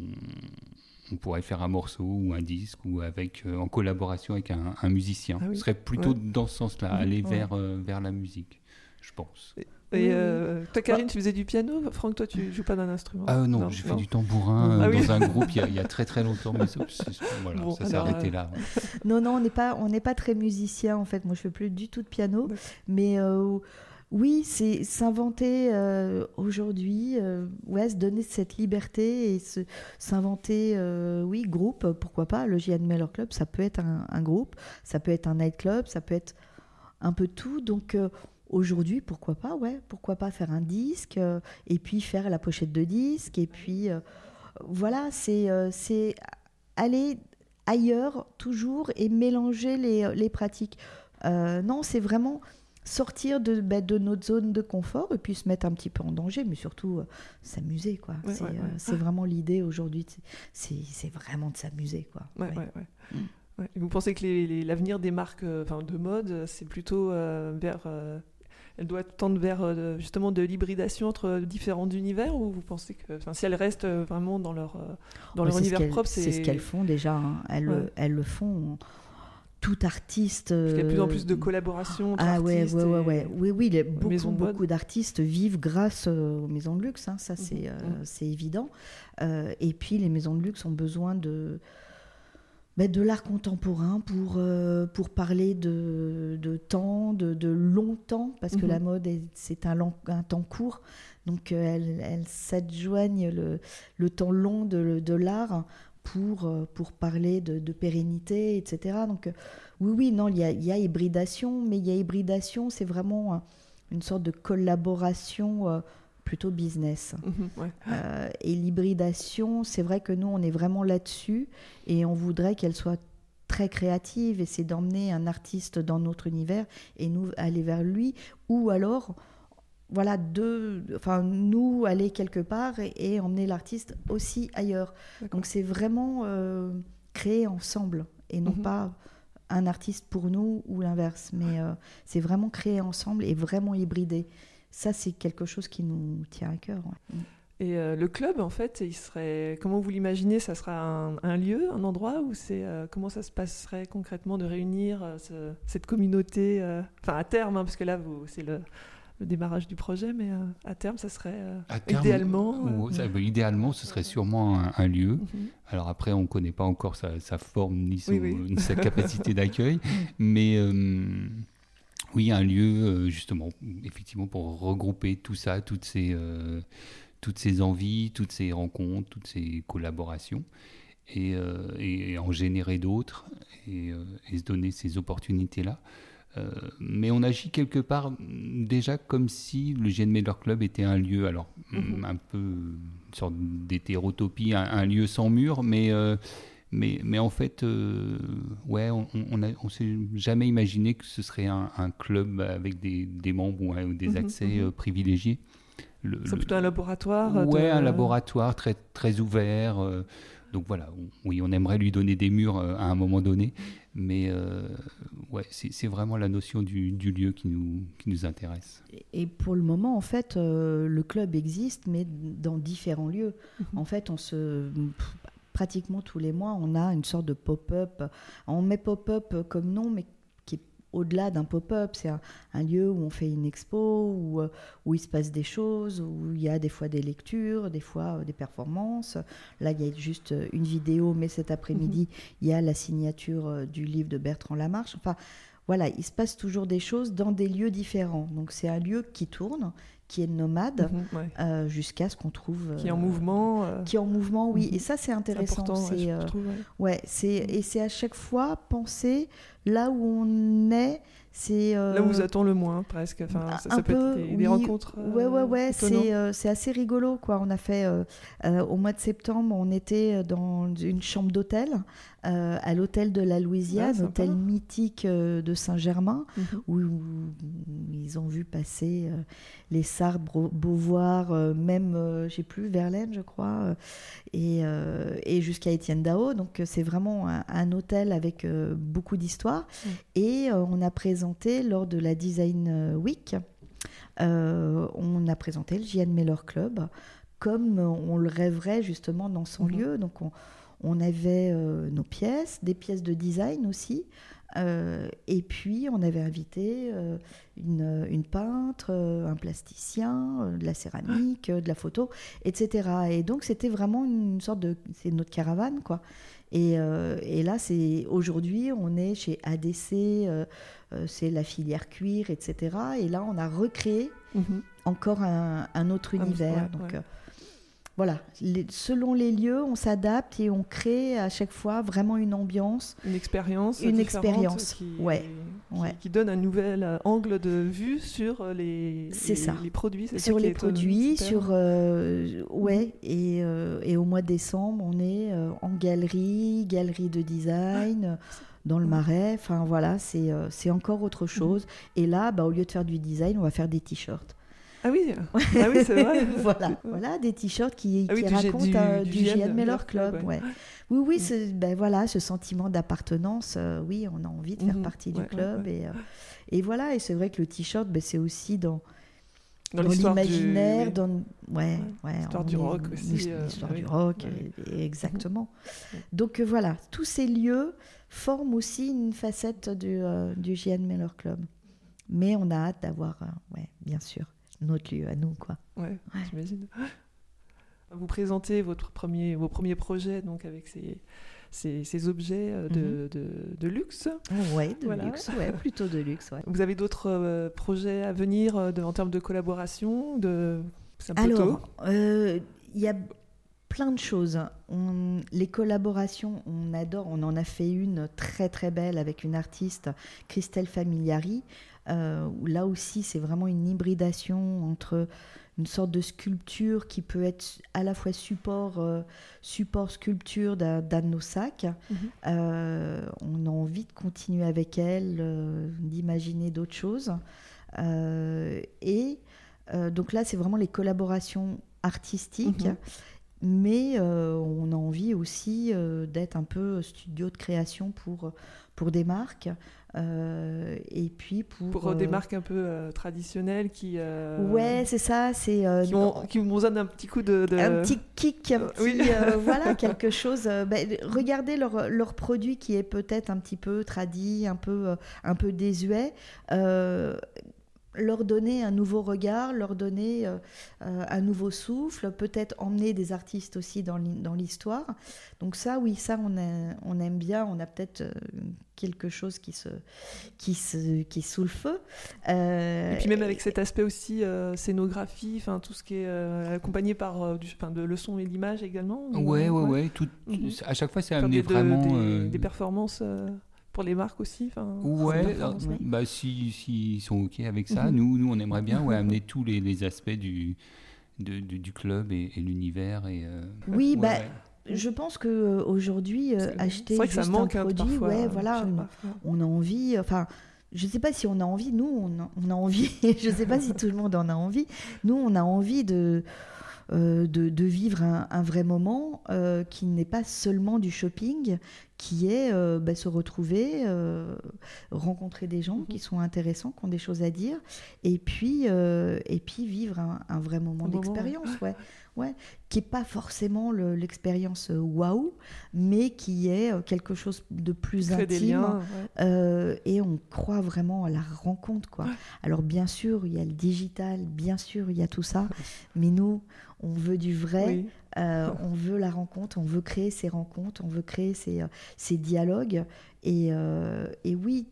on, pourrait faire un morceau ou un disque ou avec, en collaboration avec un, musicien. Ah ce serait plutôt dans ce sens-là, aller vers, vers la musique, je pense. Et euh, toi, Karine, tu faisais du piano? Franck, toi, tu joues pas d'un instrument? Ah non, j'ai fait du tambourin ah dans un groupe il y, a, très très longtemps, mais voilà, ça s'est arrêté là. Non, non, on n'est pas, on n'est pas très musicien en fait. Moi, je fais plus du tout de piano, mais euh, oui, c'est s'inventer euh, aujourd'hui, ouais, se donner cette liberté et s'inventer, oui, groupe, pourquoi pas. Le JN Meller Club, ça peut être un, groupe, ça peut être un nightclub, ça peut être un peu tout. Donc Aujourd'hui, pourquoi pas, ouais, pourquoi pas faire un disque euh, et puis faire la pochette de disque et puis euh, voilà, c'est euh, c'est aller ailleurs toujours et mélanger les, les pratiques. non, c'est vraiment sortir de, bah, de notre zone de confort et puis se mettre un petit peu en danger, mais surtout s'amuser. quoi. c'est vraiment l'idée aujourd'hui, c'est vraiment de s'amuser. quoi. Mm. Vous pensez que l'avenir des marques enfin de mode, c'est plutôt vers elle doit tendre vers euh, justement de l'hybridation entre différents univers ou vous pensez que si elles restent euh, vraiment dans leur, euh, dans leur univers propre C'est ce qu'elles font déjà, hein. elles, elles, le font. Tout artiste. Il y a de plus en plus de collaborations. Ah ouais, ouais, ouais, ouais, Oui, oui, beaucoup, beaucoup d'artistes vivent grâce aux maisons de luxe, hein. ça c'est mmh. c'est évident. et puis les maisons de luxe ont besoin de de l'art contemporain pour, euh, pour parler de, de temps, de, de, longtemps, parce que la mhm. mode, c'est un, un, temps court. Donc, euh, elle, elle s'adjoigne le, le, temps long de, de l'art pour, euh, pour parler de, de, pérennité, etc. Donc, oui, oui, non, il y a, y a, hybridation, mais il y a hybridation, c'est vraiment une sorte de collaboration plutôt business. Mhm, ouais. Euh, et l'hybridation, c'est vrai que nous, on est vraiment là-dessus et on voudrait qu'elle soit très créative et c'est d'emmener un artiste dans notre univers et nous aller vers lui ou alors voilà deux enfin nous aller quelque part et, et emmener l'artiste aussi ailleurs donc c'est vraiment euh, créer ensemble et non Mhm. pas un artiste pour nous ou l'inverse mais euh, c'est vraiment créer ensemble et vraiment hybrider ça c'est quelque chose qui nous tient à cœur ouais. Et euh, le club, en fait, il serait. Comment vous l'imaginez Ça sera un, un lieu, un endroit où c'est. euh, comment ça se passerait concrètement de réunir euh, ce- cette communauté Enfin, à terme, hein, parce que là, vous- c'est le, le démarrage du projet, mais euh, à terme, ça serait. euh, À terme, Idéalement, ou- euh, ça- bah, idéalement, ce serait sûrement un, un lieu. mhm. Alors après, on ne connaît pas encore sa, sa forme ni, son- Oui, oui. ni sa capacité d'accueil, mais euh, oui, un lieu justement, effectivement, pour regrouper tout ça, toutes ces, euh, toutes ces envies, toutes ces rencontres, toutes ces collaborations, et, euh, et en générer d'autres, et, euh, et se donner ces opportunités-là. Euh, mais on agit quelque part déjà comme si le GN Miller Club était un lieu, alors Mhm. mm, un peu une sorte d'hétérotopie, un, un lieu sans mur, mais, euh, mais, mais en fait, euh, ouais, on on s'est jamais imaginé que ce serait un, un club avec des, des membres ou, des Mhm, accès mhm. privilégiés. C'est plutôt un laboratoire. Ouais, de- un laboratoire très, très ouvert. donc voilà, on- oui, on aimerait lui donner des murs à un moment donné, mais euh, ouais, c'est vraiment la notion du, du lieu qui nous, qui nous intéresse. Et pour le moment, en fait, euh, le club existe, mais dans différents lieux. Mhm. En fait, on se pratiquement tous les mois, on a une sorte de pop-up. On met pop-up comme nom, mais au-delà d'un pop-up. C'est un, un lieu où on fait une expo, où, euh, où il se passe des choses, où il y a des fois des lectures, des fois euh, des performances. Là, il y a juste euh, une vidéo, mais cet après-midi, il y a la signature du livre de Bertrand Lamarche. Enfin, voilà, il se passe toujours des choses dans des lieux différents. Donc c'est un lieu qui tourne, qui est nomade, Mhm, ouais. euh, jusqu'à ce qu'on trouve... Qui est en mouvement. euh, Qui est en mouvement, oui. Mhm. Et ça, c'est intéressant. ouais, C'est, ouais. ouais, c'est, et c'est à chaque fois penser là où on est. C'est euh, Là où vous attend le moins, presque. Enfin, un- ça, ça un peut peu, être des, des oui. rencontres. euh, Ouais, ouais, ouais, c'est, euh, c'est assez rigolo, quoi. On a fait, au mois de septembre, on était dans une chambre d'hôtel, à l'hôtel de la Ah, Louisiane, sympa. hôtel mythique de Saint-Germain, Mhm. où, où ils ont vu passer les Sardes, Beauvoir, même, je sais plus, Verlaine, je crois, et, et jusqu'à Étienne Dao. Donc c'est vraiment un, un hôtel avec beaucoup d'histoire. Et euh, on a présenté lors de la Design Week, euh, on a présenté le JN Miller Club comme on le rêverait justement dans son Mhm. lieu. Donc on, on avait euh, nos pièces, des pièces de design aussi. Euh, et puis, on avait invité euh, une, une peintre, euh, un plasticien, euh, de la céramique, euh, de la photo, etc. Et donc, c'était vraiment une sorte de... C'est notre caravane, quoi. Et, euh, et là, c'est aujourd'hui, on est chez ADC, euh, euh, c'est la filière cuir, etc. Et là, on a recréé Mhm. encore un, un autre Un- univers. ouais, donc, ouais. Euh, voilà, Les- selon les lieux, on s'adapte et on crée à chaque fois vraiment une ambiance. Une expérience. Une expérience, Qui, ouais, qui- ouais. qui donne un nouvel euh, angle de vue sur euh, les, ça. les produits. c'est ça Sur les étonnant, produits, sur euh, ouais, et, euh, et au mois de décembre, on est euh, en galerie, galerie de design, euh, dans le. Marais. Enfin voilà, c'est euh, encore autre chose. Et là, bah, au lieu de faire du design, on va faire des t-shirts. Ah oui, ah oui c'est vrai. voilà, voilà, des t-shirts qui, Ah oui, qui du G- racontent du- euh, du du, Miller Club. ouais. ouais. Oui, oui, Mm. ce, ben voilà, ce sentiment d'appartenance, euh, oui, on a envie de faire Mhm. partie du club. Et, euh, et voilà, et c'est vrai que le t-shirt, ben, c'est aussi dans, Dans dans l'histoire du- l'imaginaire, dans ouais, ouais, L'histoire on du est- rock aussi, l'his- euh, l'histoire oui. du rock, Oui. exactement. Donc euh, voilà, tous ces lieux forment aussi une facette du, euh, du JN Miller Club. Mais on a hâte d'avoir, euh, ouais, bien sûr, notre lieu à nous, quoi. Ouais, j'imagine. Vous présentez votre premier, vos premiers projets donc avec ces, ces, ces objets euh, de, de, de luxe. Ouais, de Voilà. luxe, ouais, plutôt de luxe, ouais. Vous avez d'autres euh, projets à venir euh, de- en termes de collaboration de... C'est un peu Alors, euh, il y a plein de choses. On- les collaborations, on adore. On en a fait une très très belle avec une artiste, Christelle Familiari. Euh, là aussi, c'est vraiment une hybridation entre une sorte de sculpture qui peut être à la fois support, support sculpture d'un de nos sacs. Mhm. on a envie de continuer avec elle, d'imaginer d'autres choses. et donc là, c'est vraiment les collaborations artistiques. Mhm mais euh, on a envie aussi euh, d'être un peu studio de création pour, pour des marques. Euh, et puis pour, pour des marques un peu traditionnelles qui ouais c'est ça c'est qui, qui vous donnent un petit coup de, un petit kick un petit, voilà quelque chose ben, regardez leur, leur produit qui est peut-être un petit peu tradit un peu un peu désuet leur donner un nouveau regard, leur donner euh, euh, un nouveau souffle, peut-être emmener des artistes aussi dans l'histoire. Donc ça, oui, ça, on, on aime bien. On a peut-être euh, quelque chose qui se, qui se, qui est sous le feu. et puis même avec cet aspect aussi scénographie, enfin tout ce qui est accompagné par du, de le son et l'image également. Ouais, ouais, ouais. Tout, mhm. À chaque fois, c'est amené vraiment des performances pour les marques aussi Ouais, bah, si, si, ils sont OK avec ça, mhm. nous, nous, on aimerait bien ouais, amener tous les, les aspects du, du club et, l'univers. Et, euh, oui, bah, je pense qu'aujourd'hui, euh, acheter juste ça manque un produit, ouais, voilà, on, a envie. Enfin, je ne sais pas si on a envie, nous, on a, on a envie, je ne sais pas si tout le monde en a envie. Nous, on a envie de euh, de, vivre un, vrai moment euh, qui n'est pas seulement du shopping, qui est euh, bah, se retrouver, rencontrer des gens qui mhm. sont intéressants, qui ont des choses à dire, et puis, et puis vivre un, vrai moment d'expérience. Ouais ouais, qui n'est pas forcément l'expérience euh, waouh, mais qui est euh, quelque chose de plus intime. Euh, et on croit vraiment à la rencontre. Quoi. Alors bien sûr, il y a le digital, bien sûr, il y a tout ça, mais nous, on veut du vrai. on veut la rencontre, on veut créer ces rencontres, on veut créer ces, ces dialogues. Et, et oui,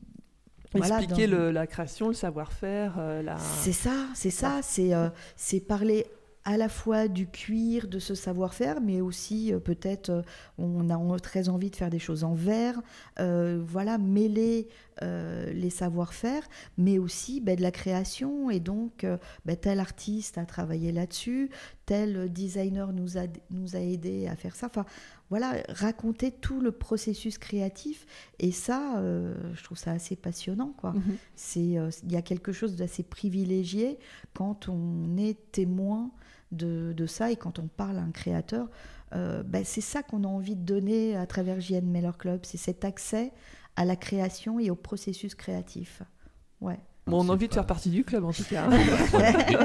Expliquer la création, le savoir-faire. la... C'est ça, c'est ça, c'est c'est parler à la fois du cuir, de ce savoir-faire, mais aussi euh, peut-être euh, on a très envie de faire des choses en verre, euh, voilà, mêler les savoir-faire, mais aussi ben, de la création, et donc ben, tel artiste a travaillé là-dessus, tel designer nous a, nous a aidé à faire ça, enfin voilà, raconter tout le processus créatif, et ça, je trouve ça assez passionnant, quoi. Mm-hmm. C'est, il y a quelque chose d'assez privilégié quand on est témoin de, ça. Et quand on parle à un créateur, euh, ben, c'est ça qu'on a envie de donner à travers JN Meller Club, c'est cet accès à la création et au processus créatif. Ouais. Bon, on a envie de faire partie du club en tout cas.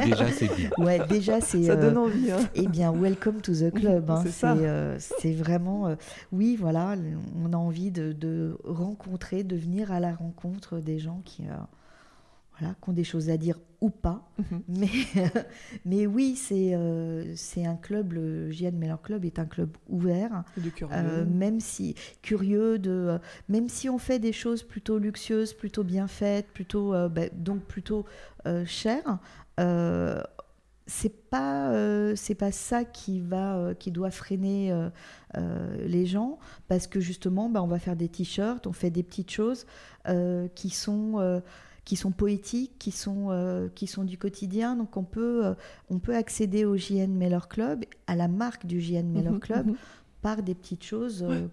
déjà, c'est bien. Ouais, déjà, c'est. Ça donne euh, envie. Hein. Eh bien, welcome to the club. Hein. c'est euh, vraiment. oui, voilà, on a envie de, de, rencontrer, de venir à la rencontre des gens qui, voilà, qui ont des choses à dire ou pas. Mhm. mais, mais oui, c'est euh, c'est un club, le JN Meller Club est un club ouvert. Euh, même si curieux, de, euh, même si on fait des choses plutôt luxueuses, plutôt bien faites, plutôt, bah, donc plutôt chères. c'est pas c'est pas ça qui va qui doit freiner les gens parce que justement bah, on va faire des t-shirts on fait des petites choses qui sont qui sont poétiques, qui sont, euh, qui sont du quotidien. Donc on peut, euh, on peut accéder au JN Meller Club, à la marque du JN Meller mhm, Club. Mhm. par des petites choses euh,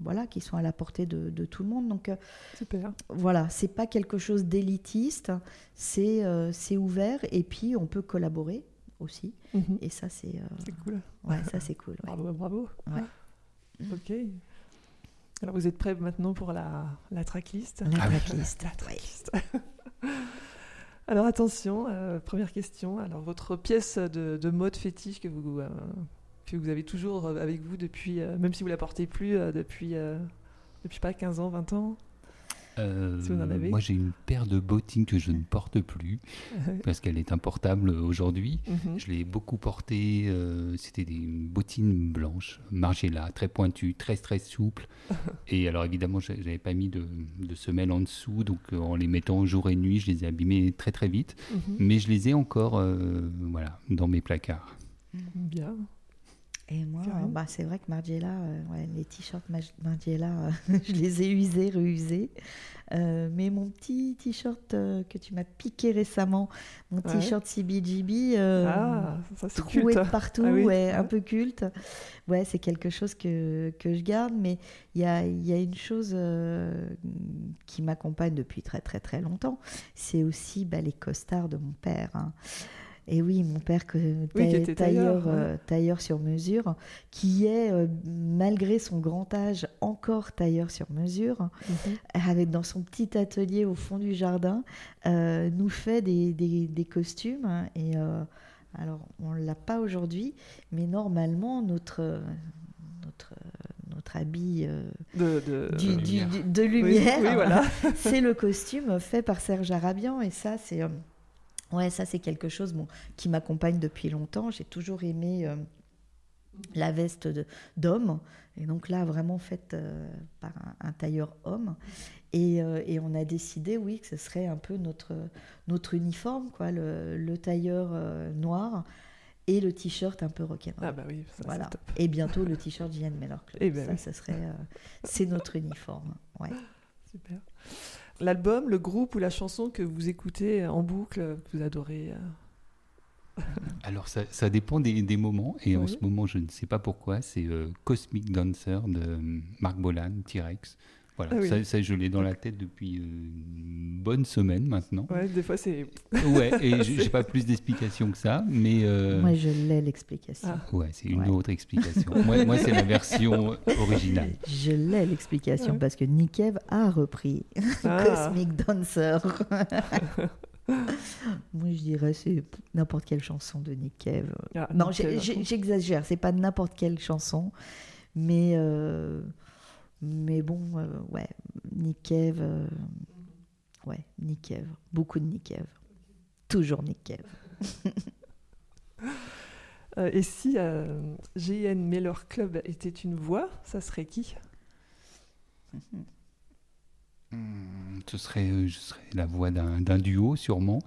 voilà, qui sont à la portée de, de tout le monde. Donc, Super. voilà, c'est pas quelque chose d'élitiste, c'est c'est ouvert et puis on peut collaborer aussi. Mhm. Et ça, c'est cool. Ouais, ça, c'est cool. Bravo, bravo. Ok. Alors vous êtes prêts maintenant pour la, la tracklist La ah tracklist. Alors attention, euh, première question. Alors votre pièce de, mode fétiche que vous, euh, que vous avez toujours avec vous depuis, euh, même si vous la portez plus depuis, depuis pas 15 ans, 20 ans? Euh, moi, j'ai une paire de bottines que je ne porte plus parce qu'elle est importable aujourd'hui. Mhm. Je l'ai beaucoup portée. Euh, c'était des bottines blanches, Margiela, très pointues, très très souples. et alors, évidemment, je n'avais pas mis de, de semelles en dessous. Donc, euh, en les mettant jour et nuit, je les ai abîmées très très vite. Mhm. Mais je les ai encore voilà, dans mes placards. Bien. Et moi, bah, c'est vrai que Margiela, euh, les t-shirts Margiela, euh, je les ai usés, réusés. Euh, mais mon petit t-shirt que tu m'as piqué récemment, mon t-shirt CBGB, ah, troué partout, ah ouais, un peu culte. Ouais, c'est quelque chose que, que je garde, mais il y a, y a, une chose qui m'accompagne depuis très très très longtemps, c'est aussi bah, les costards de mon père. Hein. Et oui, mon père, que, tailleur, euh, tailleur, sur mesure, qui est, euh, malgré son grand âge, encore tailleur sur mesure, mhm. avec dans son petit atelier au fond du jardin, euh, nous fait des, des, costumes. Et alors, on ne l'a pas aujourd'hui, mais normalement, notre, notre, notre habit de, de, de, lumière, voilà. c'est le costume fait par Serge Arabian. Et ça, c'est Ouais, ça c'est quelque chose bon, qui m'accompagne depuis longtemps. J'ai toujours aimé euh, la veste d'homme. Et donc là, vraiment faite euh, par un, tailleur homme. Et, euh, et, on a décidé, oui, que ce serait un peu notre, notre uniforme, quoi, le, tailleur noir et le t-shirt un peu rock'n'roll. Ah bah oui, ça, voilà. Top. Et bientôt le t-shirt J.N. Club. Et eh ben ça, ça serait, c'est notre uniforme. Ouais. Super l'album, le groupe ou la chanson que vous écoutez en boucle, que vous adorez euh Alors ça, dépend des, moments et en ce moment je ne sais pas pourquoi c'est euh, Cosmic Dancer de Marc Bolan, T-Rex. Voilà, ah ça, je l'ai dans la tête depuis euh, une bonne semaine maintenant. Ouais, des fois c'est. Ouais, et j'ai pas plus d'explications que ça, mais. Euh, moi je l'ai l'explication. Ah. Ouais, c'est une autre explication. moi, moi c'est la version originale. Je l'ai l'explication parce que Nikev a repris ah. Cosmic Dancer. Moi, je dirais c'est n'importe quelle chanson de Nick Cave. non, j'exagère, c'est pas n'importe quelle chanson, mais euh, mais bon, euh, ouais, Nikev, euh, ouais, Nikev, beaucoup de Nikev. Toujours Nikev. euh, et si GN Miller Club était une voix, ça serait qui? hmm, ce serait, euh, je serais la voix d'un duo sûrement,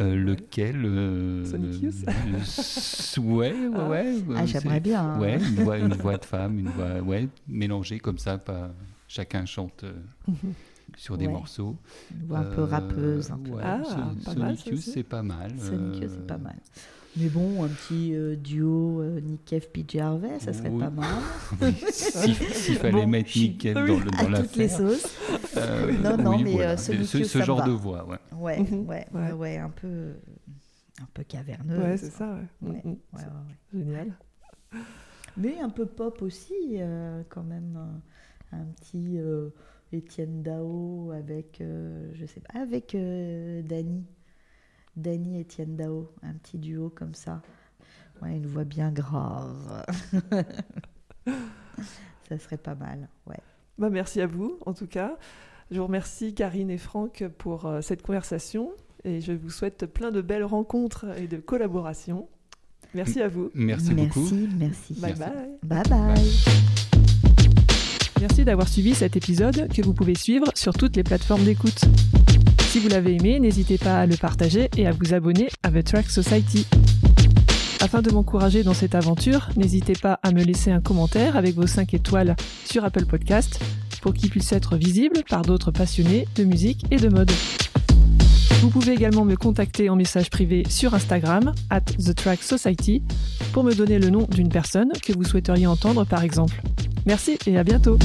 euh, lequel. Euh, Sonic Youth Ouais, ouais, ah. ouais. Ah, j'aimerais bien. Hein. Ouais, une voix, une voix de femme, une voix, ouais, mélangée comme ça, pas chacun chante. sur des morceaux. Une voix un peu rappeuse. Un peu. Ouais, ah, Sonic Youth, c'est pas mal. Sonic Youth, c'est pas mal. Mais bon, un petit euh, duo euh, Nick Cave, PJ Harvey, ça serait pas mal. S'il fallait mettre Nick Cave dans, le, dans à toutes les sauces. Euh, non, non, mais voilà. ce, ce genre de voix, ouais. Ouais, mhm. ouais, ouais, ouais, un peu, un peu caverneuse. Ouais, c'est ça, ouais. ouais, mhm. ouais, Génial. Mais un peu pop aussi, euh, quand même. Un, petit Étienne Dao avec, je sais pas, avec Dany. Danny Etienne Dao, un petit duo comme ça. Ouais, une voix bien grave. ça serait pas mal, ouais. Bah, merci à vous, en tout cas. Je vous remercie, Karine et Franck, pour euh, cette conversation. Et je vous souhaite plein de belles rencontres et de collaborations. Merci à vous. Merci, beaucoup. Merci, merci. Bye bye. Bye bye. Merci d'avoir suivi cet épisode que vous pouvez suivre sur toutes les plateformes d'écoute. Si vous l'avez aimé, n'hésitez pas à le partager et à vous abonner à The Track Society. Afin de m'encourager dans cette aventure, n'hésitez pas à me laisser un commentaire avec vos 5 étoiles sur Apple Podcast pour qu'il puisse être visible par d'autres passionnés de musique et de mode. Vous pouvez également me contacter en message privé sur Instagram, at The Society, pour me donner le nom d'une personne que vous souhaiteriez entendre par exemple. Merci et à bientôt!